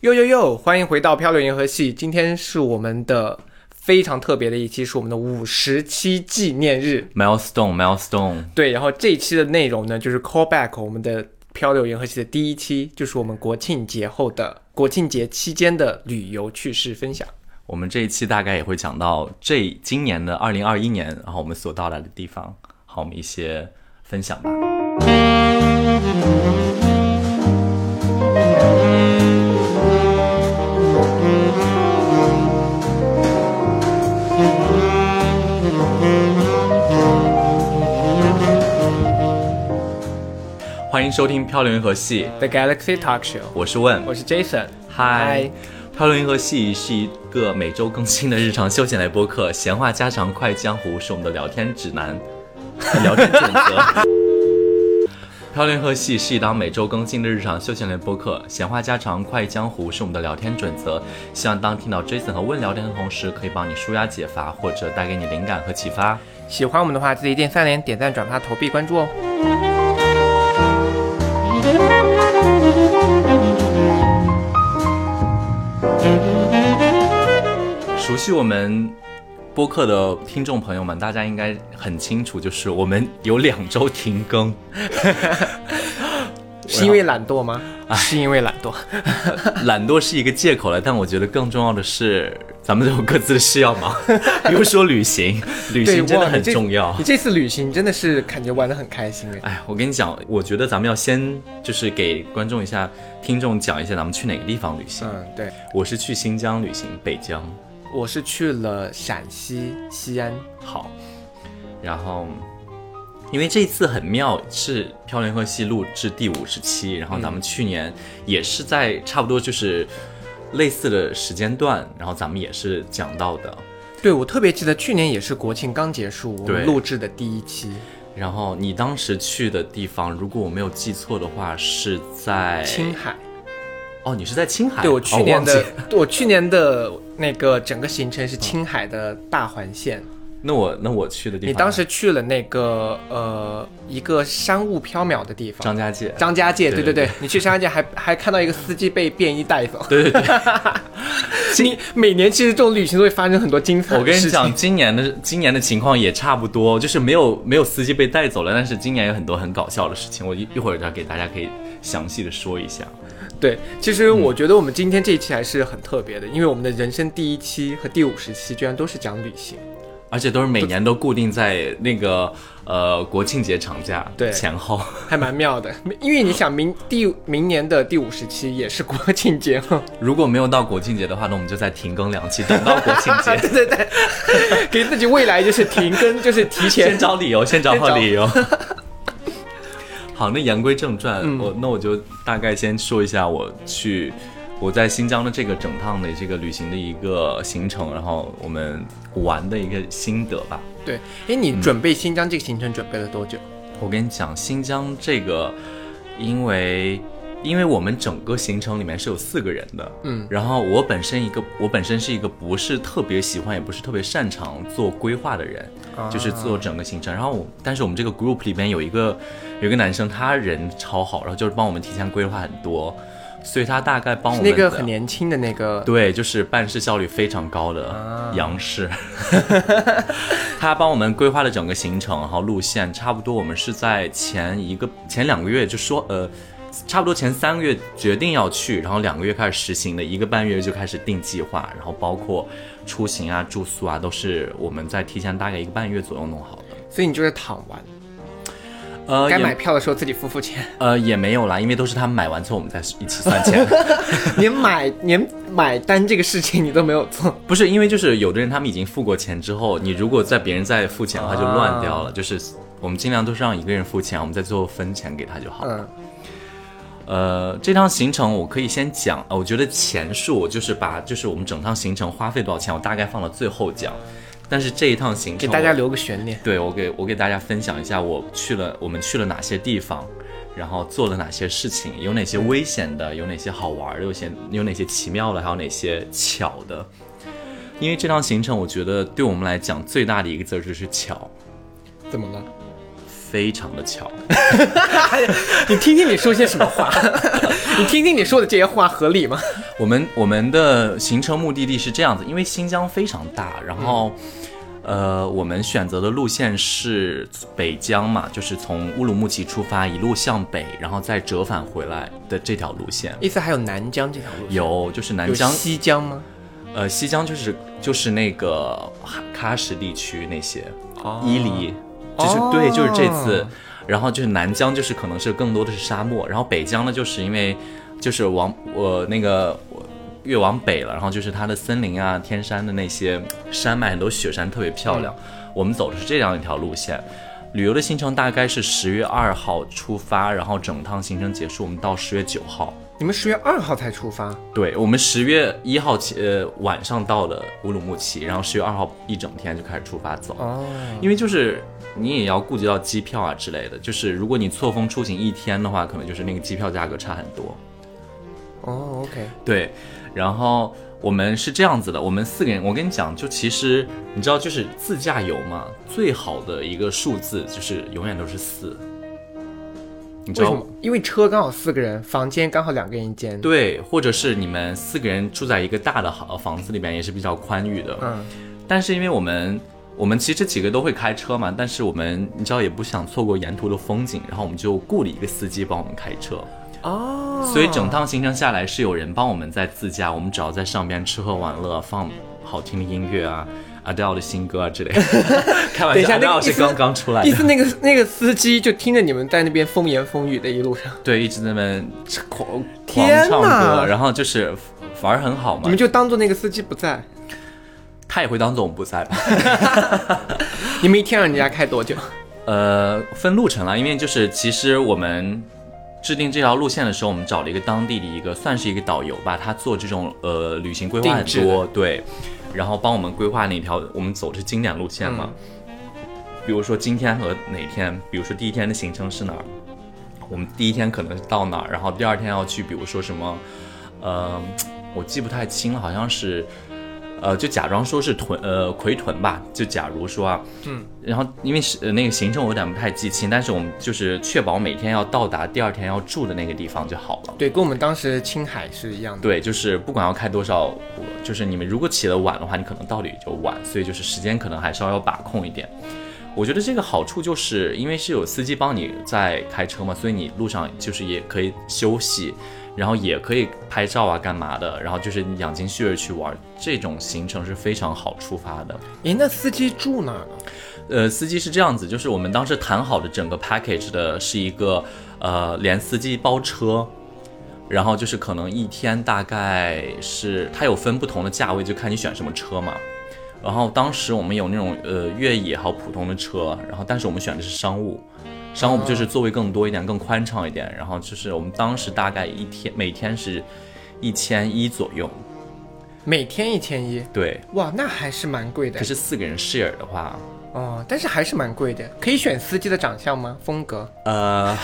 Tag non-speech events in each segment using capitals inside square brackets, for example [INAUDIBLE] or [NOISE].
呦呦呦！欢迎回到漂流银河系，今天是我们的非常特别的一期，是我们的五十期纪念日。milestone milestone，对，然后这一期的内容呢，就是 call back 我们的漂流银河系的第一期，就是我们国庆节后的国庆节期间的旅游趣事分享。我们这一期大概也会讲到这今年的二零二一年，然后我们所到来的地方，好，我们一些分享吧。欢迎收听《漂流银河系》，The Galaxy Talk Show，我是问，我是 Jason。嗨，漂流银河系是一个每周更新的日常休闲类播客，闲话家常快江湖是我们的聊天指南、[LAUGHS] 聊天准则。漂流银河系是一档每周更新的日常休闲类播客，闲话家常快江湖是我们的聊天准则。希望当听到 Jason 和问聊天的同时，可以帮你舒压解乏，或者带给你灵感和启发。喜欢我们的话，记得一键三连、点赞、转发、投币、关注哦。熟悉我们播客的听众朋友们，大家应该很清楚，就是我们有两周停更。[LAUGHS] 是因为懒惰吗？是因为懒惰。懒惰是一个借口了，但我觉得更重要的是，咱们都有各自的事要忙，[LAUGHS] 比如说旅行，旅，行真的很哇你这重要你。这次旅行真的是感觉玩的很开心哎。哎，我跟你讲，我觉得咱们要先就是给观众一下、听众讲一下，咱们去哪个地方旅行。嗯，对，我是去新疆旅行，北疆。我是去了陕西西安。好，然后因为这一次很妙，是《漂流银河系》录制第五十期，然后咱们去年也是在差不多就是类似的时间段，然后咱们也是讲到的。对，我特别记得去年也是国庆刚结束，我们录制的第一期然后你当时去的地方，如果我没有记错的话，是在青海。哦，你是在青海？对我去年的 [LAUGHS] 我去年的那个整个行程是青海的大环线。那我那我去的地方，你当时去了那个呃一个山雾缥缈的地方，张家界。张家界。对对对对，你去张家界还还看到一个司机被便衣带走。对对对，[LAUGHS] 你每年其实这种旅行都会发生很多精彩的事情我跟你讲，今年的今年的情况也差不多，就是没有没有司机被带走了，但是今年有很多很搞笑的事情，我一一会儿再给大家可以详细的说一下。对，其实我觉得我们今天这一期还是很特别的，因为我们的人生第一期和第五十期居然都是讲旅行。而且都是每年都固定在那个呃国庆节长假对。前后，[LAUGHS] 还蛮妙的，因为你想明第明年的第五十期也是国庆节。哈，[LAUGHS] 如果没有到国庆节的话，那我们就再停更两期，等到国庆节，对 [LAUGHS] 对对，给自己未来就是停更，就是提前。先找理由，先找先找好理由。好，那言归正传，嗯。我那我就大概先说一下我去我在新疆的这个整趟的这个旅行的一个行程，然后我们玩的一个心得吧。对。哎，你准备新疆这个行程准备了多久？我跟你讲，新疆这个，因为因为我们整个行程里面是有四个人的，嗯，然后我本身一个我本身是一个不是特别喜欢，也不是特别擅长做规划的人，啊就是做整个行程。然后我但是我们这个 group 里边有一个有一个男生，他人超好，然后就是帮我们提前规划很多，所以他大概帮我们那个很年轻的那个，对，就是办事效率非常高的啊杨氏，[LAUGHS] 他帮我们规划了整个行程，然后路线，差不多我们是在前一个前两个月就说呃。差不多前三个月决定要去，然后两个月开始实行的，一个半月就开始定计划，然后包括出行啊、住宿啊，都是我们在提前大概一个半月左右弄好的。所以你就是躺完，呃，该买票的时候自己付付钱，呃也没有啦，因为都是他们买完之后我们再一起算钱。[LAUGHS] 连买连买单这个事情你都没有做。[LAUGHS] 不是因为就是有的人他们已经付过钱之后，你如果在别人再付钱的话就乱掉了。就是我们尽量都是让一个人付钱，我们在最后分钱给他就好。嗯，呃，这趟行程我可以先讲，呃我觉得钱数就是把就是我们整趟行程花费多少钱，我大概放到最后讲。但是这一趟行程给大家留个悬念。对我给我给大家分享一下，我去了我们去了哪些地方，然后做了哪些事情，有哪些危险的，有哪些好玩的，有些有哪些奇妙的，还有哪些巧的。因为这趟行程，我觉得对我们来讲最大的一个字儿就是巧，怎么了？非常的巧。[LAUGHS] 你听听你说些什么话？[LAUGHS] 你听听你说的这些话合理吗？我们我们的行程目的地是这样子，因为新疆非常大，然后。呃，我们选择的路线是北疆嘛，就是从乌鲁木齐出发，一路向北，然后再折返回来的这条路线。意思还有南疆这条路线？有，就是南疆、西疆吗？呃，西疆就是就是那个喀什地区那些，伊犁，就是对，就是这次。然后就是南疆，就是可能是更多的是沙漠。然后北疆呢，就是因为就是往我那个。越往北了，然后就是它的森林啊、天山的那些山脉，很多雪山特别漂亮。我们走的是这样一条路线，旅游的行程大概是十月二号出发，然后整趟行程结束，我们到十月九号。你们十月二号才出发？对，我们十月一号起呃晚上到了乌鲁木齐，然后十月二号一整天就开始出发走。哦，因为就是你也要顾及到机票啊之类的，就是如果你错峰出行一天的话，可能就是那个机票价格差很多。哦，OK，对。然后我们是这样子的，我们四个人，我跟你讲，就其实你知道，就是自驾游嘛，最好的一个数字就是永远都是四。你知道因为车刚好四个人，房间刚好两个人一间。对，或者是你们四个人住在一个大的好房子里面，也是比较宽裕的。嗯。但是因为我们我们其实几个都会开车嘛，但是我们你知道也不想错过沿途的风景，然后我们就雇了一个司机帮我们开车。哦，所以整趟行程下来是有人帮我们在自驾，我们只要在上边吃喝玩乐，放好听的音乐啊，Adele 的新歌啊之类。[LAUGHS] 开玩笑，那是刚刚出来的。意思那个那个司机就听着你们在那边风言风语的一路上，对，一直在那边狂狂唱歌，然后就是反而很好嘛。你们就当做那个司机不在，他也会当做我们不在吧？[LAUGHS] 你们一天让人家开多久？[LAUGHS] 呃，分路程了，因为就是其实我们。制定这条路线的时候，我们找了一个当地的一个算是一个导游吧，他做这种呃旅行规划很多，对，然后帮我们规划那条我们走的是经典路线嘛，比如说今天和哪天，比如说第一天的行程是哪儿，我们第一天可能到哪儿，然后第二天要去，比如说什么，呃，我记不太清了，好像是。呃，就假装说是屯呃奎屯吧，就假如说啊，嗯，然后因为是呃那个行程我有点不太记清，但是我们就是确保每天要到达第二天要住的那个地方就好了。对，跟我们当时青海是一样的。对，就是不管要开多少，就是你们如果起得晚的话，你可能到的也就晚，所以就是时间可能还是要要把控一点。我觉得这个好处就是因为是有司机帮你在开车嘛，所以你路上就是也可以休息。然后也可以拍照啊，干嘛的？然后就是养精蓄锐去玩，这种行程是非常好出发的。诶，那司机住哪呢？呃，司机是这样子，就是我们当时谈好的整个 package 的是一个呃连司机包车，然后就是可能一天大概是它有分不同的价位，就看你选什么车嘛。然后当时我们有那种呃越野还有普通的车，然后但是我们选的是商务。商务不就是座位更多一点，更宽敞一点，然后就是我们当时大概一天每天是一千一左右，每天一千一，对，哇，那还是蛮贵的。可是四个人 share 的话，哦，但是还是蛮贵的。可以选司机的长相吗？风格？呃，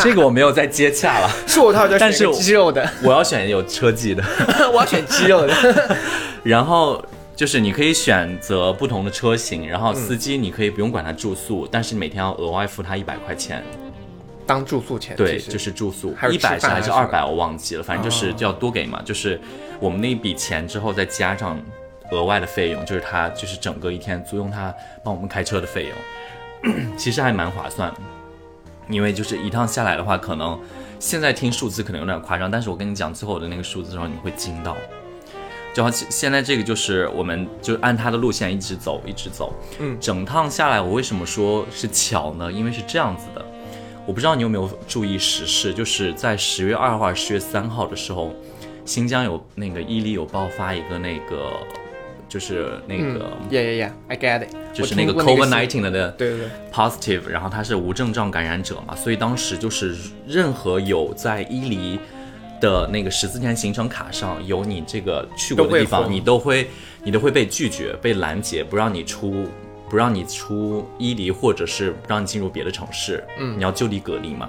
这个我没有再接洽了。[LAUGHS] 是我套，但是肌肉的，我要选有车技的，[LAUGHS] 我要选肌肉的，[LAUGHS] 然后。就是你可以选择不同的车型，然后司机你可以不用管他住宿，但是每天要额外付他一百块钱，当住宿钱。对，就是住宿，一百是还是二百我忘记了，反正就是就要多给嘛。就是我们那一笔钱之后再加上额外的费用，就是他就是整个一天租用他帮我们开车的费用，[CLEARS THROAT] 其实还蛮划算。因为就是一趟下来的话，可能现在听数字可能有点夸张，但是我跟你讲最后的那个数字的时候，你会惊到。就好，现在这个就是，我们就按他的路线一直走，一直走。嗯，整趟下来，我为什么说是巧呢？因为是这样子的，我不知道你有没有注意时事，就是在十月二号、十月三号的时候，新疆有那个伊犁有爆发一个那个，就是那个，Yeah Yeah Yeah，I get it，就是那个 COVID-19 的对对对，positive，然后他是无症状感染者嘛，所以当时就是任何有在伊犁。的那个十四天行程卡上有你这个去过的地方，你都会你都会被拒绝、被拦截，不让你出，不让你出伊犁，或者是不让你进入别的城市。嗯，你要就地隔离嘛。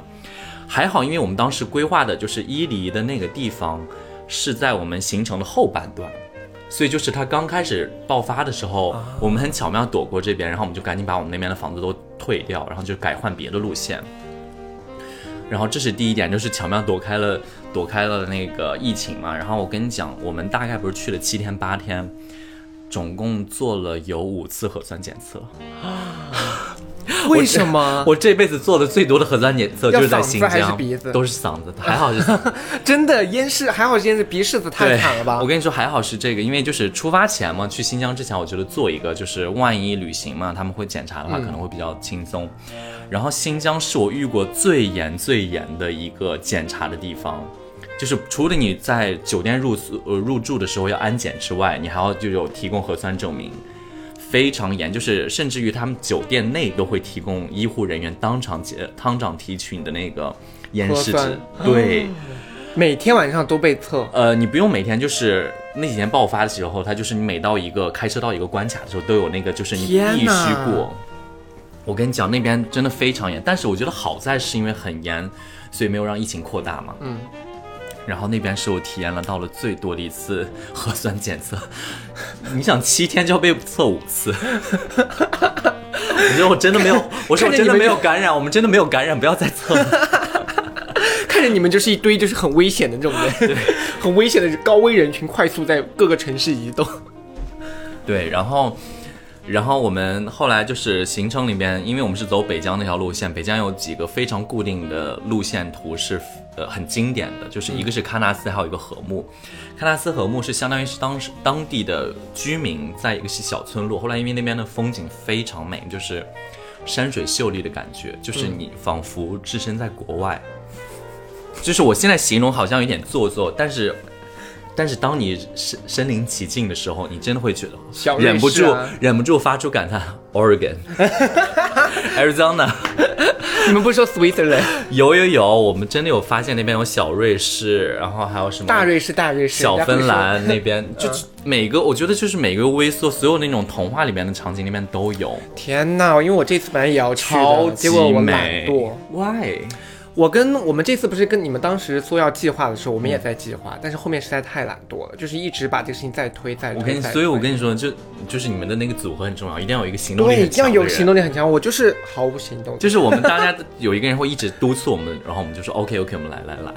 还好，因为我们当时规划的就是伊犁的那个地方是在我们行程的后半段，所以就是它刚开始爆发的时候，我们很巧妙躲过这边，然后我们就赶紧把我们那边的房子都退掉，然后就改换别的路线。然后这是第一点，就是巧妙躲开了躲开了那个疫情嘛。然后我跟你讲，我们大概不是去了七天八天，总共做了有五次核酸检测。[LAUGHS] 为什么？我这辈子做的最多的核酸检测就是在新疆，是鼻子都是嗓子，还好是。[LAUGHS] 真的咽拭还好，咽拭鼻拭子太惨了吧我？跟你说，还好是这个，因为就是出发前嘛，去新疆之前，我觉得做一个，就是万一旅行嘛，他们会检查的话，可能会比较轻松。然后新疆是我遇过最严最严的一个检查的地方。就是除了你在酒店入宿呃入住的时候要安检之外，你还要就有提供核酸证明，非常严，就是甚至于他们酒店内都会提供医护人员当场检当场提取你的那个咽拭子，对。每天晚上都被测，呃，你不用每天就是那几天爆发的时候，它就是你每到一个开车到一个关卡的时候，都有那个就是你必须过。我跟你讲，那边真的非常严，但是我觉得好在是因为很严，所以没有让疫情扩大嘛。嗯。然后那边是我体验了到了最多的一次核酸检测，[LAUGHS] 你想七天就要被测五次，我觉得我真的没有，我说我真的没有感染，我们真的没有感染，不要再测了。[LAUGHS] 看着你们就是一堆就是很危险的这种人，[LAUGHS] 很危险的高危人群，快速在各个城市移动。对，然后，然后我们后来就是行程里面，因为我们是走北疆那条路线，北疆有几个非常固定的路线图是呃很经典的，就是一个是喀纳斯，还有一个禾木。喀纳斯禾木是相当于是当时当地的居民在一个小村落，后来因为那边的风景非常美，就是山水秀丽的感觉，就是你仿佛置身在国外。就是我现在形容好像有点做作，但是。但是当你身身临其境的时候，你真的会觉得忍不住、忍不住发出感叹：[LAUGHS] Oregon、[LAUGHS] Arizona，[LAUGHS] 你们不是说 Switzerland 有有有，我们真的有发现那边有小瑞士，然后还有什么大瑞士、大瑞士、小芬兰那边，就是每个我觉得就是每个微缩，所有那种童话里面的场景里面都有，天呐，因为我这次本来也要去的，超级结果我懒美惰。Why？我跟我们这次不是跟你们当时说要计划的时候，我们也在计划，但是后面实在太懒惰了，就是一直把这个事情再推再推。我跟你，所以我跟你说，就就是你们的那个组合很重要，一定要有一个行动力对很强的人要有行动力很强，我就是毫无行动力，就是我们 [LAUGHS] 大家有一个人会一直督促我们，然后我们就说 OK OK，我们来来来，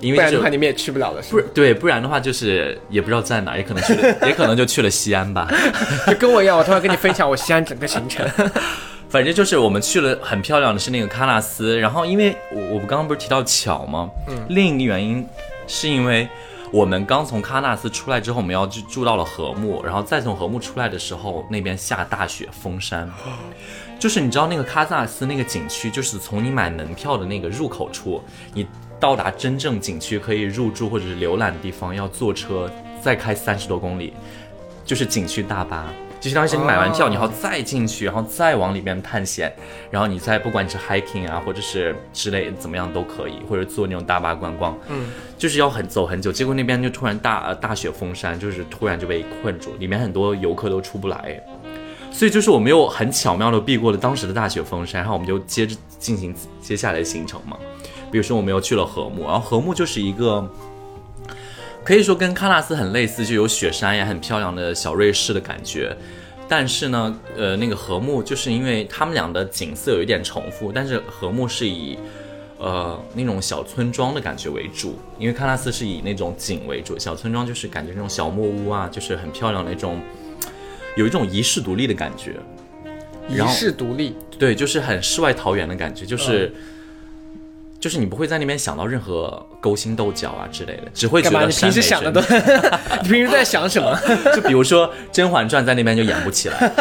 因为就不然的话你们也去不了了，是？不是对，不然的话就是也不知道在哪，也可能去了，也可能就去了西安吧。[LAUGHS] 就跟我一样，我突然跟你分享我西安整个行程。[LAUGHS] 反正就是我们去了很漂亮的是那个喀纳斯，然后因为我我刚刚不是提到巧吗？嗯，另一个原因是因为我们刚从喀纳斯出来之后，我们要去住到了禾木，然后再从禾木出来的时候，那边下大雪封山。就是你知道那个喀纳斯那个景区，就是从你买门票的那个入口处，你到达真正景区可以入住或者是浏览的地方，要坐车再开三十多公里，就是景区大巴。就是当于是你买完票，哦你要再进去，然后再往里面探险，然后你再不管你是 hiking 啊，或者是之类怎么样都可以，或者坐那种大巴观光，嗯，就是要很走很久。结果那边就突然大呃大雪封山，就是突然就被困住，里面很多游客都出不来。所以就是我们又很巧妙的避过了当时的大雪封山，然后我们就接着进行接下来的行程嘛。比如说我们又去了禾木，然后禾木就是一个可以说跟喀纳斯很类似，就有雪山呀，很漂亮的小瑞士的感觉。但是呢，呃，那个禾木就是因为他们俩的景色有一点重复，但是禾木是以呃那种小村庄的感觉为主，因为喀纳斯是以那种景为主，小村庄就是感觉那种小木屋啊，就是很漂亮的那种，有一种遗世独立的感觉。遗然后世独立，对，就是很世外桃源的感觉，就是、就是你不会在那边想到任何勾心斗角啊之类的，只会觉？得你平时想的都，[LAUGHS] 你平时在想什么？[LAUGHS] 就比如说《甄嬛传》在那边就演不起来，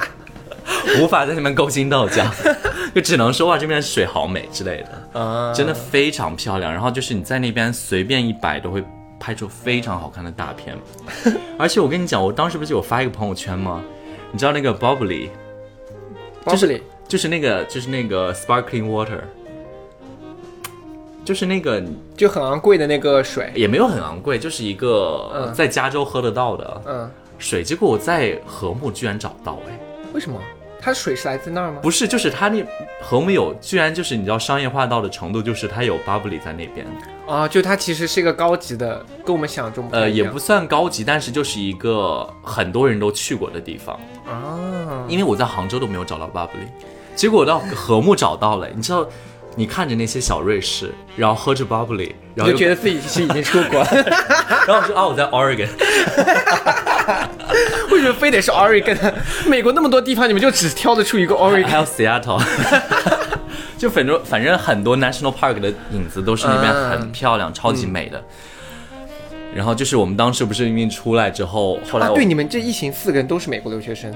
[LAUGHS] 无法在那边勾心斗角，就只能说哇这边水好美之类的，啊，真的非常漂亮。然后就是你在那边随便一摆都会拍出非常好看的大片，而且我跟你讲，我当时不是有发一个朋友圈吗？你知道那个 Bubbly，就是里就是那个就是那个 sparkling water，就是那个就很昂贵的那个水，也没有很昂贵，就是一个嗯在加州喝得到的嗯，水。结果我在禾木居然找到哎、为什么？它水是来自那儿吗？不是，就是它那和睦有，居然就是你知道商业化到的程度，就是它有 bubbly 在那边，啊，就它其实是一个高级的，跟我们想象中太呃，也不算高级，但是就是一个很多人都去过的地方。啊，因为我在杭州都没有找到 bubbly，结果我到和睦找到了。你知道，你看着那些小瑞士，然后喝着 bubbly，然后就觉得自己是已经出国了，[LAUGHS] 然后我说啊，我在 Oregon，[LAUGHS] 为什么非得是 Oregon？美国那么多地方，你们就只挑得出一个 Oregon？还有 Seattle，[LAUGHS] 就反正反正很多 national park 的影子都是那边很漂亮、超级美的。然后就是我们当时不是因为出来之后，后来对，你们这一行四个人都是美国留学生，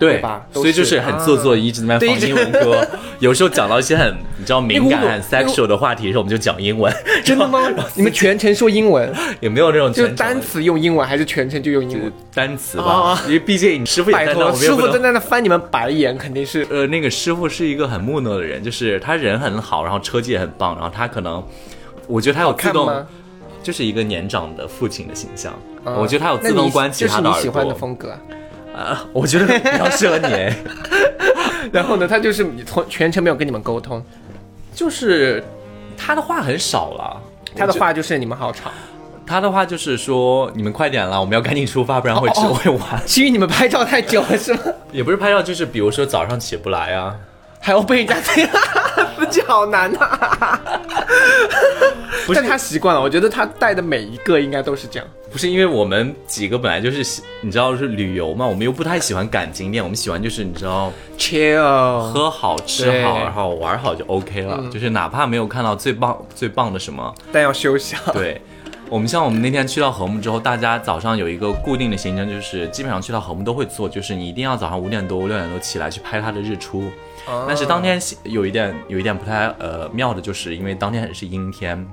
对对吧所以就是是很做作，一直在那边放英文歌。[LAUGHS] 有时候讲到一些很你知道敏感、很 sexual 的话题的时候，我们就讲英文。[LAUGHS] 真的吗？[LAUGHS] 你们全程说英文，也没有那种就是单词用英文，还是全程就用英文？单词吧啊，因为毕竟你师傅也在那，师傅在那那翻你们白眼，肯定是呃，那个师傅是一个很木讷的人，就是他人很好，然后车技也很棒，然后他可能，我觉得他有自动？就是一个年长的父亲的形象，啊我觉得他有自动关起他的耳这是你喜欢的。风格啊。啊，我觉得比较适合你，哎 [LAUGHS] 然后呢，他就是从全程没有跟你们沟通，就是他的话很少了，他的话就是你们好吵，他的话就是说你们快点了，我们要赶紧出发，不然会迟会晚。是因为你们拍照太久了是吗？也不是拍照，就是比如说早上起不来啊，还要被人家这 [LAUGHS] 样，自己好难啊！[LAUGHS] 不是但他习惯了，我觉得他带的每一个应该都是这样。不是因为我们几个本来就是喜你知道是旅游嘛，我们又不太喜欢赶景点，我们喜欢就是你知道 Chill，喝好吃好，然后玩好就 OK 了，就是哪怕没有看到最棒最棒的什么，但要休息好。对。我们像我们那天去到和睦之后，大家早上有一个固定的行程，就是基本上去到和睦都会做，就是你一定要早上五点多六点多起来去拍它的日出。啊但是当天有一点有一点不太呃妙的，就是因为当天是阴天，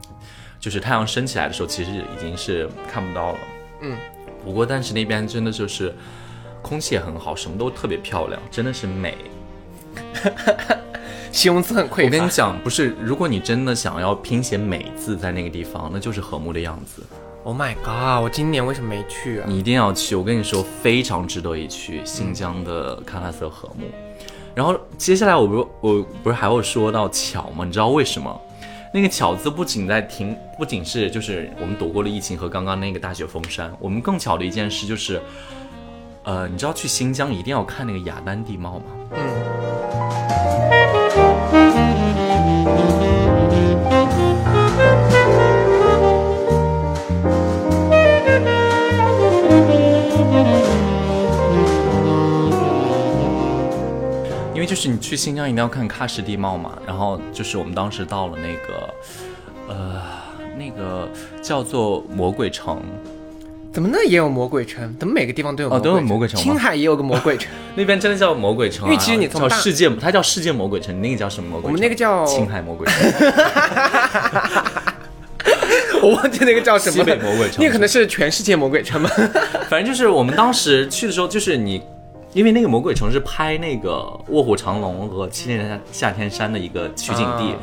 就是太阳升起来的时候，其实已经是看不到了。嗯，不过但是那边真的就是空气也很好，什么都特别漂亮，真的是美。[LAUGHS] 形容词很匮乏。我跟你讲，不是，如果你真的想要拼写“美”字在那个地方，那就是和睦的样子。Oh my god！我今年为什么没去啊？你一定要去，我跟你说，非常值得一去。新疆的喀纳色和睦。然后接下来我不是我不是还会说到巧吗？你知道为什么？那个巧字不仅在停，不仅是就是我们躲过了疫情和刚刚那个大雪封山，我们更巧的一件事就是，呃，你知道去新疆一定要看那个雅丹地貌吗？嗯，因为就是你去新疆一定要看喀什地貌嘛，然后就是我们当时到了那个，呃，那个叫做魔鬼城，怎么那也有魔鬼城？怎么每个地方都有哦都有魔鬼城青海也有个魔鬼城，[LAUGHS] 那边真的叫魔鬼城、啊，因为其实你从叫世界，它叫世界魔鬼城，你那个叫什么魔鬼城？我们那个叫青海魔鬼城，[LAUGHS] 我忘记那个叫什么西了。北魔鬼城那可能是全世界魔鬼城吧？[LAUGHS] 反正就是我们当时去的时候，就是你，因为那个魔鬼城是拍那个《卧虎藏龙》和《七年夏夏天山》的一个取景地。啊。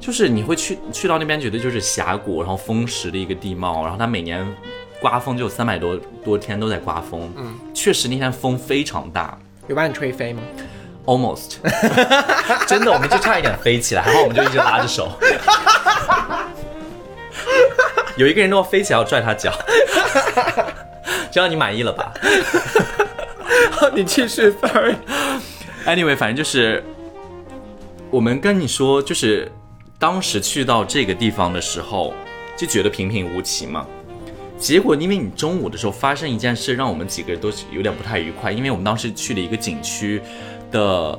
就是你会去去到那边，觉得就是峡谷，然后风蚀的一个地貌，然后它每年刮风就有三百多多天都在刮风，嗯，确实那天风非常大。有把你吹飞吗？，almost，[LAUGHS] 真的我们就差一点飞起来，然后我们就一直拉着手，[LAUGHS] 有一个人都要飞起来要拽他脚，[LAUGHS] 这样你满意了吧？[LAUGHS] 你继续，sorry。Anyway，反正就是我们跟你说，就是当时去到这个地方的时候，就觉得平平无奇嘛。结果因为你中午的时候发生一件事，让我们几个人都有点不太愉快，因为我们当时去了一个景区的，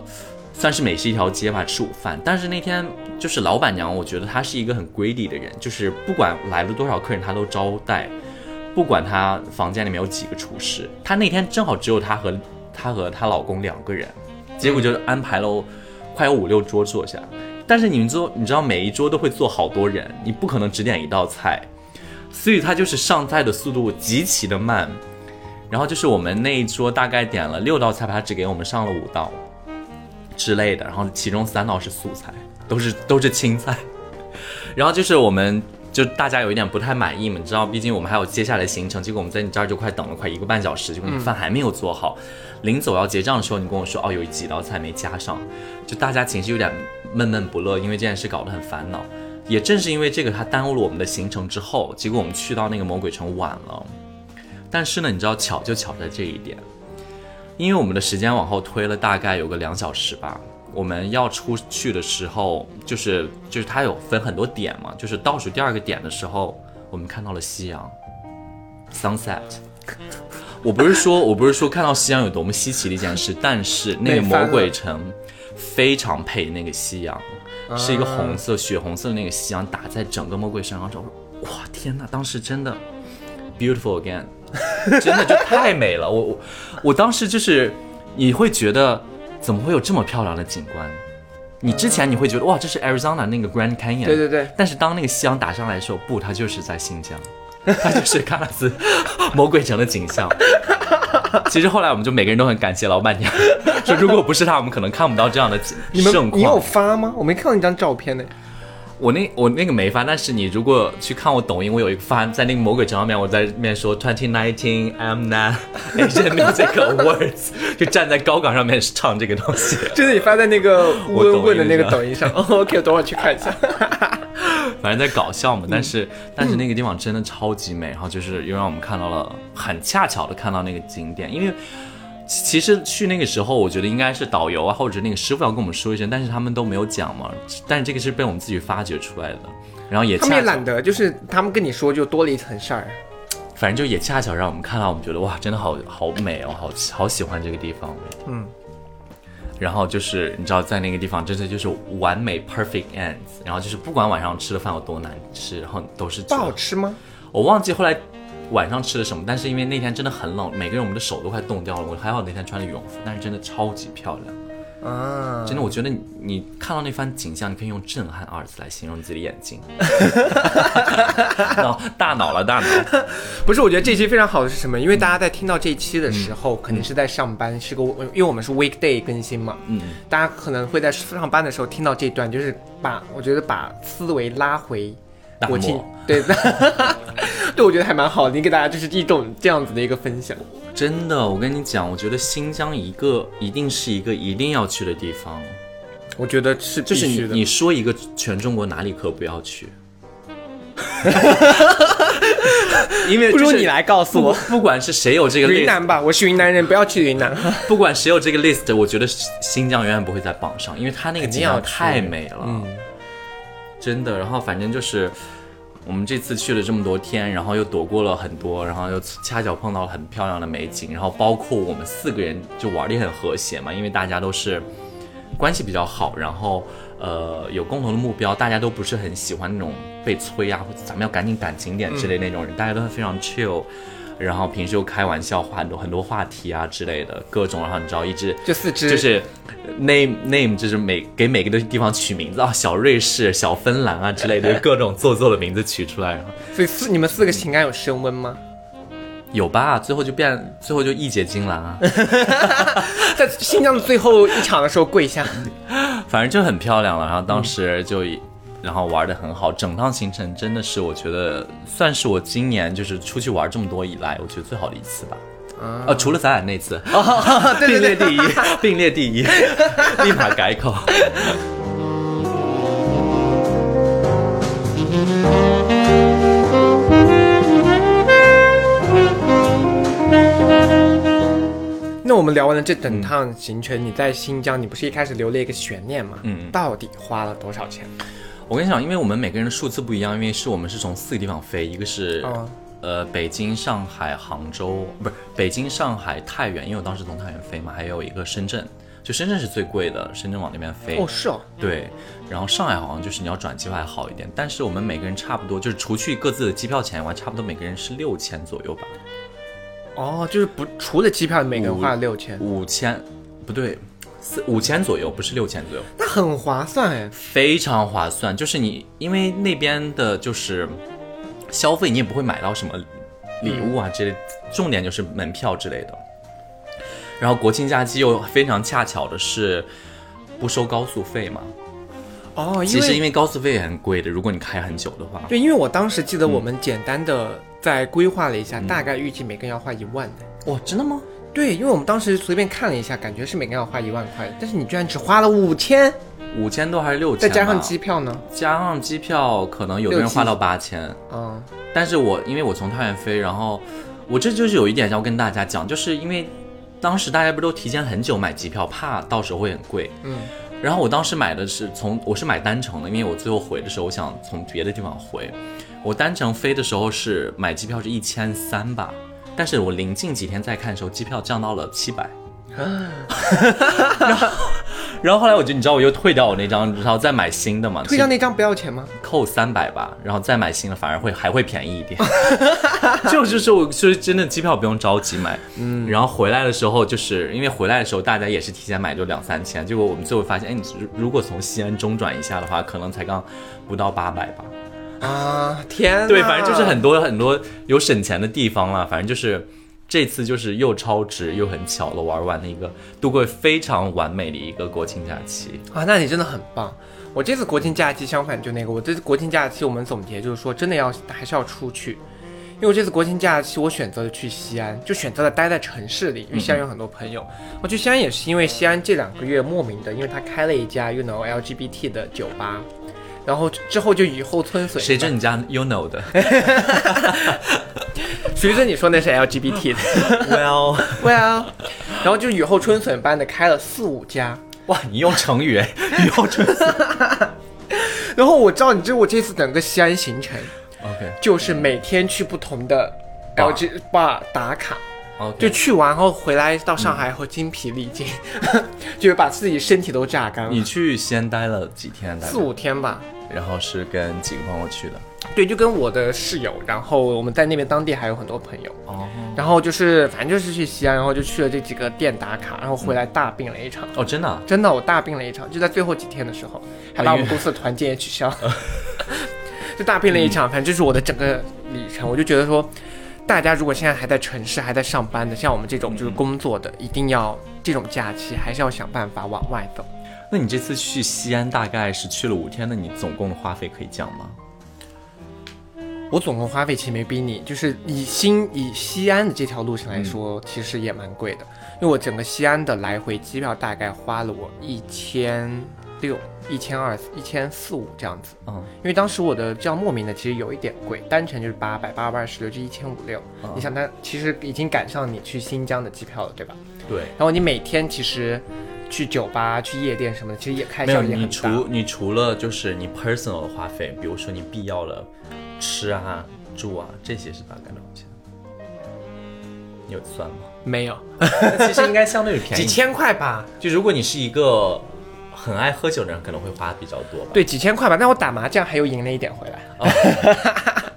算是美食一条街吧，吃午饭。但是那天就是老板娘，我觉得她是一个很 greedy 的人，就是不管来了多少客人，她都招待。不管她房间里面有几个厨师，她那天正好只有她和她和她老公两个人，结果就安排了快有五六桌坐下。但是你们桌，你知道每一桌都会坐好多人，你不可能只点一道菜，所以他就是上菜的速度极其的慢。然后就是我们那一桌大概点了六道菜，他只给我们上了五道之类的，然后其中三道是素菜，都是都是青菜。[LAUGHS] 然后就是我们就大家有一点不太满意嘛，你知道，毕竟我们还有接下来行程，结果我们在你这儿就快等了快一个半小时，结果你饭还没有做好。临走要结账的时候，你跟我说哦，有几道菜没加上，就大家情绪有点闷闷不乐，因为这件事搞得很烦恼。也正是因为这个，它耽误了我们的行程之后，结果我们去到那个魔鬼城晚了。但是呢，你知道巧就巧在这一点，因为我们的时间往后推了大概有个两小时吧。我们要出去的时候，就是就是它有分很多点嘛，就是倒数第二个点的时候，我们看到了夕阳，sunset。我不是说我不是说看到夕阳有多么稀奇的一件事，但是那个魔鬼城非常配那个夕阳，是一个红色血红色的那个夕阳打在整个魔鬼城上，哇天呐，当时真的 beautiful again，真的就太美了。我我我当时就是你会觉得怎么会有这么漂亮的景观？你之前你会觉得哇这是 Arizona 那个 Grand Canyon，对对对，但是当那个夕阳打上来的时候，不，它就是在新疆。[LAUGHS] 它就是喀纳斯 [LAUGHS] 魔鬼城的景象。[LAUGHS] 其实后来我们就每个人都很感谢老板娘，说如果不是她，我们可能看不到这样的盛况。你有发吗？我没看到那张照片呢。我那我那个没发，但是你如果去看我抖音，我有一个发在那个魔鬼城上面，我在面说 Twenty Nineteen I'm not Asian Music Awards，就站在高岗上面唱这个东西。就是你发在那个问问的那个抖音上。[LAUGHS] OK，等会儿去看一下。[LAUGHS] 反正在搞笑嘛，但是但是那个地方真的超级美，然后就是又让我们看到了很恰巧的看到那个景点，因为其实去那个时候，我觉得应该是导游啊或者那个师傅要跟我们说一声，但是他们都没有讲嘛，但是这个是被我们自己发掘出来的，然后也他们也懒得，就是他们跟你说就多了一层事儿，反正就也恰巧让我们看到，我们觉得哇，真的好好美哦，好好喜欢这个地方，嗯。然后就是你知道，在那个地方真的就是完美 perfect ends。然后就是不管晚上吃的饭有多难吃，然后都是不好吃吗？我忘记后来晚上吃了什么，但是因为那天真的很冷，每个人我们的手都快冻掉了。我还好那天穿了羽绒服，但是真的超级漂亮。啊，真的，我觉得你你看到那番景象，你可以用震撼二字来形容你自己的眼睛。[LAUGHS] 脑大脑了，大脑。不是，我觉得这期非常好的是什么？因为大家在听到这期的时候，肯定是在上班，是个因为我们是 weekday 更新嘛。嗯。大家可能会在上班的时候听到这段，就是把我觉得把思维拉回国庆，[LAUGHS] 对，[LAUGHS] 对，我觉得还蛮好的。你给大家就是一种这样子的一个分享。真的，我跟你讲，我觉得新疆一个一定是一个一定要去的地方。我觉得是就是你你说一个全中国哪里可不要去？[LAUGHS] 因为不如你来告诉我，不管是谁有这个云南吧，我是云南人，不要去云南。不管谁有这个 list，我觉得新疆永远不会在榜上，因为它那个景象太美了，真的。然后反正就是。我们这次去了这么多天，然后又躲过了很多，然后又恰巧碰到了很漂亮的美景，然后包括我们四个人就玩的很和谐嘛，因为大家都是关系比较好，然后呃有共同的目标，大家都不是很喜欢那种被催啊，或者咱们要赶紧赶景点之类那种人，大家都非常 chill。然后平时又开玩笑，话很多很多话题啊之类的，各种。然后你知道，一直就四只，就是 name name，就是每给每个的地方取名字啊，小瑞士、小芬兰啊之类的，[LAUGHS] 各种做作的名字取出来。所以四你们四个情感有升温吗？有吧，最后就变，最后就义结金兰啊，[LAUGHS] 在新疆的最后一场的时候跪下，[LAUGHS] 反正就很漂亮了。然后当时就。然后玩的很好，整趟行程真的是我觉得算是我今年就是出去玩这么多以来，我觉得最好的一次吧。啊，除了咱俩那次，并列第一，并列第一，[LAUGHS] [LAUGHS] 立马改口。那我们聊完了这整趟行程，你在新疆，你不是一开始留了一个悬念吗？嗯，到底花了多少钱？我跟你讲，因为我们每个人的数字不一样，因为是我们是从四个地方飞，一个是呃北京、上海、杭州，不是北京、上海、太原，因为我当时从太原飞嘛，还有一个深圳，就深圳是最贵的，深圳往那边飞。哦，是哦。对，然后上海好像就是你要转机会还好一点，但是我们每个人差不多，就是除去各自的机票钱以外，差不多每个人是六千左右吧。哦，就是不除了机票，每个人花了六千。五千，不对。四五千左右，不是六千左右，那很划算哎，非常划算。就是你，因为那边的就是消费，你也不会买到什么礼物啊，这重点就是门票之类的。然后国庆假期又非常恰巧的是不收高速费嘛，哦，其实因为高速费也很贵的，如果你开很久的话。对，因为我当时记得我们简单的在规划了一下，大概预计每个人要花一万的。哇，真的吗？对，因为我们当时随便看了一下，感觉是每个人要花一万块，但是你居然只花了五千，五千多还是六千？再加上机票呢？加上机票，可能有的人花到八千。嗯，但是我因为我从太原飞，然后我这就是有一点要跟大家讲，就是因为当时大家不都提前很久买机票，怕到时候会很贵。嗯，然后我当时买的是从我是买单程的，因为我最后回的时候我想从别的地方回，我单程飞的时候是买机票是一千三吧。但是我临近几天再看的时候，机票降到了七百，[LAUGHS] 然后，然后后来我就你知道我又退掉我那张，然后再买新的嘛。退掉那张不要钱吗？扣三百吧，然后再买新的反而会还会便宜一点。[LAUGHS] 就就是我就是真的机票不用着急买，嗯，然后回来的时候就是因为回来的时候大家也是提前买就两三千，结果我们最后发现，哎，你如果从西安中转一下的话，可能才刚不到八百吧。啊天！对，反正就是很多很多有省钱的地方了。反正就是这次就是又超值又很巧了，玩完的一个度过非常完美的一个国庆假期啊！那你真的很棒。我这次国庆假期相反就那个，我这次国庆假期我们总结就是说，真的要还是要出去。因为我这次国庆假期我选择了去西安，就选择了待在城市里，因为西安有很多朋友。我去西安也是因为西安这两个月莫名的，因为他开了一家 you know LGBT 的酒吧。然后之后就雨后春笋。谁知你家 you know 的？[LAUGHS] 谁知你说那是 LGBT 的？Well [LAUGHS] well，然后就雨后春笋般的开了四五家。哇，你用成语雨后春笋。[LAUGHS] 然后我知道你这我这次整个西安行程，OK，就是每天去不同的 LGBT bar 打卡。哦，就去完后回来到上海后精疲力尽，[LAUGHS] 就是把自己身体都榨干了。你去西安待了几天？四五天吧。然后是跟几个朋友去的，对，就跟我的室友，然后我们在那边当地还有很多朋友哦。然后就是反正就是去西安，然后就去了这几个店打卡，然后回来大病了一场。哦，真的？真的，我大病了一场，就在最后几天的时候，还把我们公司的团建也取消，[LAUGHS] 就大病了一场。反正就是我的整个旅程，我就觉得说，大家如果现在还在城市还在上班的，像我们这种就是工作的，一定要这种假期还是要想办法往外走。那你这次去西安大概是去了五天，那你总共的花费可以讲吗？我总共花费其实没比你，就是以新以西安的这条路程来说，其实也蛮贵的。因为我整个西安的来回机票大概花了我一千六、一千二、一千四五这样子。嗯，因为当时我的叫莫名的其实有一点贵，单程就是八百，八百二十六就一千五六。你想，它其实已经赶上你去新疆的机票了，对吧？对。然后你每天其实。去酒吧、去夜店什么的，其实也开销也很大。你除你除了就是你 personal 的花费，比如说你必要了吃啊、住啊这些是大概多少钱？你有算吗？没有，其实应该相对于便宜，[LAUGHS] 几千块吧。就如果你是一个很爱喝酒的人，可能会花比较多吧。对，几千块吧。但我打麻将还又赢了一点回来。[LAUGHS]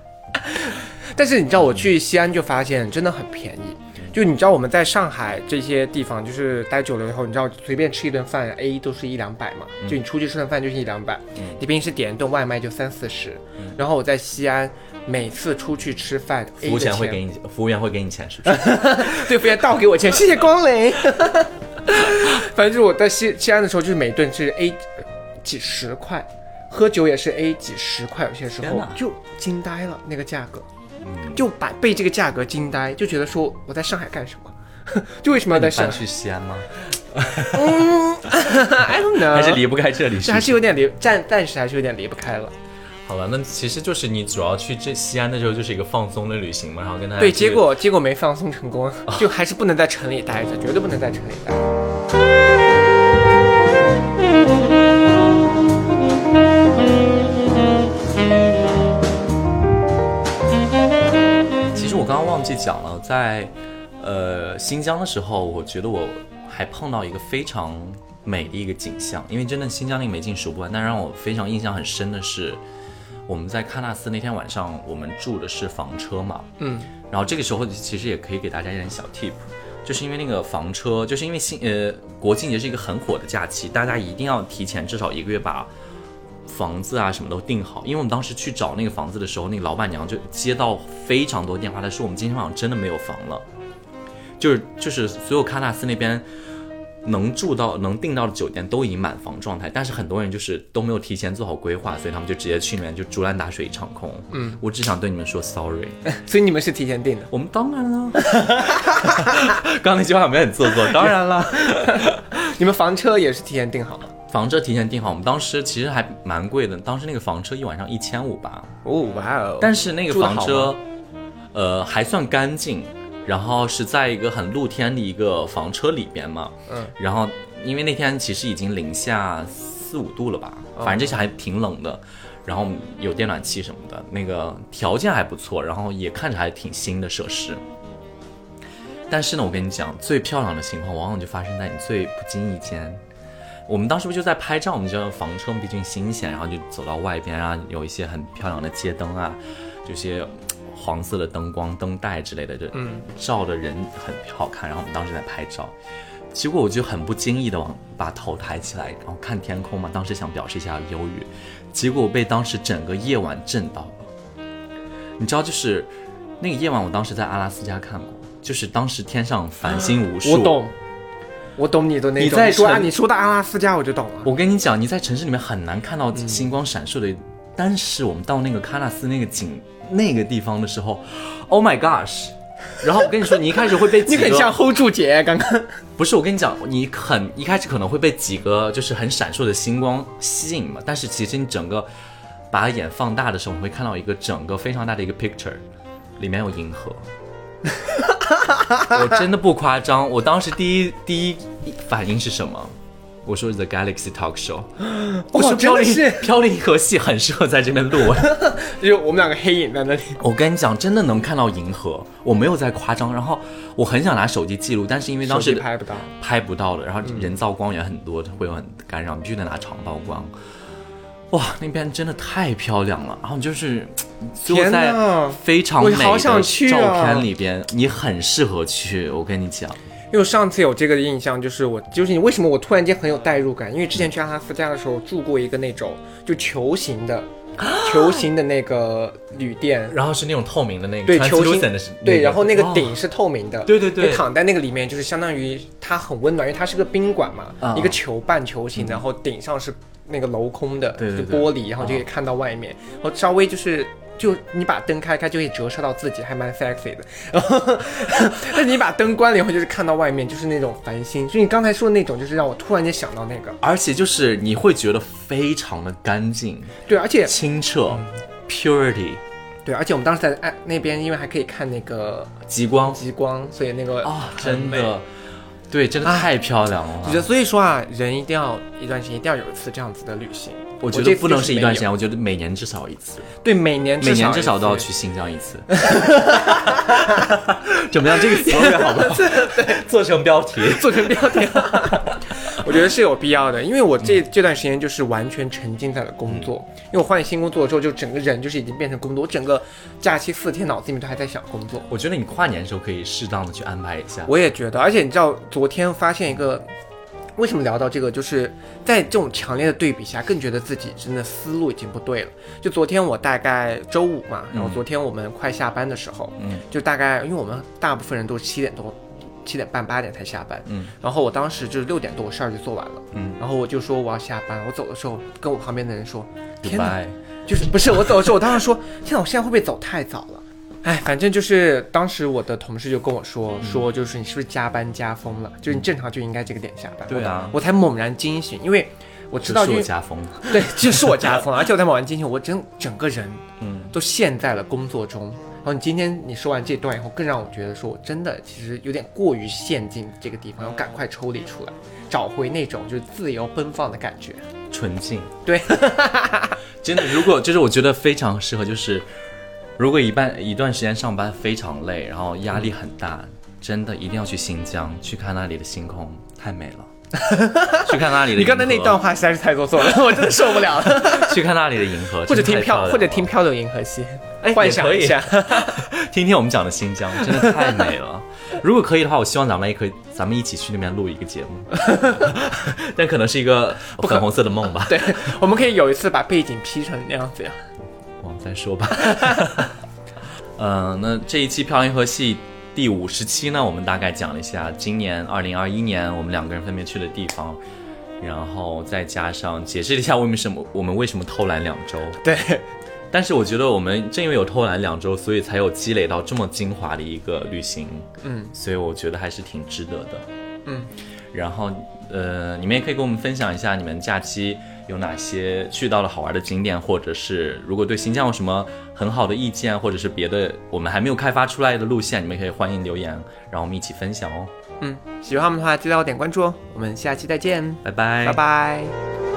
但是你知道，我去西安就发现真的很便宜。就你知道我们在上海这些地方，就是待久了以后，你知道随便吃一顿饭 A 都是一两百嘛。就你出去吃顿饭就是一两百，你平时点一顿外卖就三四十。然后我在西安每次出去吃饭，服务员会给你，服务员会给你钱是不是？[LAUGHS] 对，服务员倒给我钱，谢谢光临。反正就是我在西西安的时候，就是每顿是 A 几十块，喝酒也是 A 几十块，有些时候就惊呆了那个价格。就把被这个价格惊呆，就觉得说我在上海干什么？[LAUGHS] 就为什么要在上海？去西安吗？嗯，[LAUGHS] I don't know，还是离不开这里，是还是有点离，暂暂时还是有点离不开了。好了，那其实就是你主要去这西安的时候，就是一个放松的旅行嘛，然后跟他对，结果结果没放松成功，就还是不能在城里待着，绝对不能在城里待。讲了，在呃新疆的时候，我觉得我还碰到一个非常美的一个景象，因为真的新疆那个美景数不完。但让我非常印象很深的是，我们在喀纳斯那天晚上，我们住的是房车嘛，嗯，然后这个时候其实也可以给大家一点小 tip，就是因为那个房车，就是因为新呃国庆节是一个很火的假期，大家一定要提前至少一个月把。房子啊，什么都定好，因为我们当时去找那个房子的时候，那个老板娘就接到非常多电话，她说我们今天晚上真的没有房了，就是就是所有喀纳斯那边能住到能订到的酒店都已经满房状态，但是很多人就是都没有提前做好规划，所以他们就直接去里面就竹篮打水一场空。嗯，我只想对你们说 sorry。[LAUGHS] 所以你们是提前订的？我们当然了。[LAUGHS] 刚刚那句话有没有很做作？当然了。[LAUGHS] 你们房车也是提前订好？房车提前订好，我们当时其实还蛮贵的，当时那个房车一晚上一千五吧。哦，哇哦！但是那个房车，呃，还算干净。然后是在一个很露天的一个房车里边嘛，嗯，然后因为那天其实已经零下四五度了吧，反正这些还挺冷的，然后有电暖气什么的，那个条件还不错，然后也看着还挺新的设施。但是呢，我跟你讲，最漂亮的情况往往就发生在你最不经意间。我们当时不就在拍照，我们就房车毕竟新鲜，然后就走到外边啊，有一些很漂亮的街灯啊，这些。黄色的灯光、灯带之类的，就嗯，照的人很好看。然后我们当时在拍照，结果我就很不经意的往把头抬起来，然后看天空嘛。当时想表示一下忧郁，结果我被当时整个夜晚震到了。你知道，就是那个夜晚，我当时在阿拉斯加看过，就是当时天上繁星无数。我懂，我懂你的那种。你在说啊你说的阿拉斯加，我就懂了。我跟你讲，你在城市里面很难看到星光闪烁的，但是我们到那个喀纳斯那个景。那个地方的时候，Oh my gosh！然后我跟你说，你一开始会被 [LAUGHS] 你很像 hold 住姐刚刚不是我跟你讲，你很一开始可能会被几个就是很闪烁的星光吸引嘛，但是其实你整个把眼放大的时候，你会看到一个整个非常大的一个 picture，里面有银河。[LAUGHS] [LAUGHS] 我真的不夸张，我当时第一第一反应是什么？我说 The Galaxy Talk Show，我说飘零飘零银河系很适合在这边录，[LAUGHS] 就我们两个黑影在那里。我跟你讲，真的能看到银河，我没有在夸张。然后我很想拿手机记录，但是因为当时拍不到，拍不到了。然后人造光源很多，会有很干扰，必须得拿长曝光。哇，那边真的太漂亮了。然后就是坐在非常美的照片里边，你很适合去。我跟你讲。因为上次有这个印象，就是我就是你为什么我突然间很有代入感？因为之前去阿拉斯加的时候住过一个那种就球形的，[GASPS] 球形的那个旅店，然后是那种透明的那个，对，球形的，对，然后那个顶是透明的，对对对，躺在那个里面就是相当于它很温暖，因为它是个宾馆嘛，一个球半球形，然后顶上是那个镂空的，对对，玻璃，然后就可以看到外面，然后稍微就是。就你把灯开开，就可以折射到自己，还蛮 sexy 的。然后，那你把灯关了以后，就是看到外面，就是那种繁星。就你刚才说的那种，就是让我突然间想到那个，而且就是你会觉得非常的干净，对，而且清澈，purity，对，而且我们当时在哎那边，因为还可以看那个极光，极光，所以那个啊，真的，对，真的太漂亮了。我觉得，所以说啊，人一定要一段时间一定要有一次这样子的旅行。我觉得不能是一段时间，我觉得每年至少一次。对，每年每年至少都要去新疆一次。[LAUGHS] 怎么样？这个词好不好？[LAUGHS] 对，做成标题，做成标题。我觉得是有必要的，因为我这这段时间就是完全沉浸在了工作。因为我换新工作之后，就整个人就是已经变成工作。我整个假期四天脑子里面都还在想工作。我觉得你跨年的时候可以适当的去安排一下。我也觉得，而且你知道，昨天发现一个。为什么聊到这个？就是在这种强烈的对比下，更觉得自己真的思路已经不对了。就昨天我大概周五嘛，然后昨天我们快下班的时候，嗯，就大概因为我们大部分人都是七点多、七点半、八点才下班，嗯，然后我当时就是六点多我事儿就做完了，嗯，然后我就说我要下班，我走的时候跟我旁边的人说，天哪，就是不是我走的时候，我当时说，天哪，我现在会不会走太早了？哎，反正就是当时我的同事就跟我说，说就是你是不是加班加疯了？就是你正常就应该这个点下班。对啊，我才猛然惊醒，因为我知道是我加疯了。对，就是我加疯了，而且我才猛然惊醒，我整整个人嗯都陷在了工作中。然后你今天你说完这段以后，更让我觉得说我真的其实有点过于陷进这个地方，要赶快抽离出来，找回那种就是自由奔放的感觉，纯净。对，[LAUGHS] 真的，如果就是我觉得非常适合，就是。如果一半一段时间上班非常累，然后压力很大，真的一定要去新疆去看那里的星空，太美了。[LAUGHS] 去看那里的。你刚才那段话实在是太做作了，我真的受不了了。[LAUGHS] 去看那里的银河，或者听漂或者听漂流银河系，哎，幻想一下，[LAUGHS] 听听我们讲的新疆，真的太美了。如果可以的话，我希望咱们也可以，咱们一起去那边录一个节目。[LAUGHS] 但可能是一个粉红色的梦吧。[LAUGHS] 对，我们可以有一次把背景 P 成那样子呀。再说吧，嗯，那这一期《漂亮银河系》第五十期呢，我们大概讲了一下今年二零二一年我们两个人分别去的地方，然后再加上解释了一下为什么我们为什么偷懒两周。对，但是我觉得我们正因为有偷懒两周，所以才有积累到这么精华的一个旅行。嗯，所以我觉得还是挺值得的。嗯，然后呃，你们也可以跟我们分享一下你们假期有哪些去到了好玩的景点，或者是如果对新疆有什么很好的意见，或者是别的我们还没有开发出来的路线，你们可以欢迎留言，让我们一起分享哦。嗯，喜欢我们的话记得要点关注哦，我们下期再见，拜拜，拜拜。